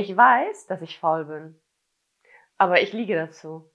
Ich weiß, dass ich faul bin. Aber ich liege dazu.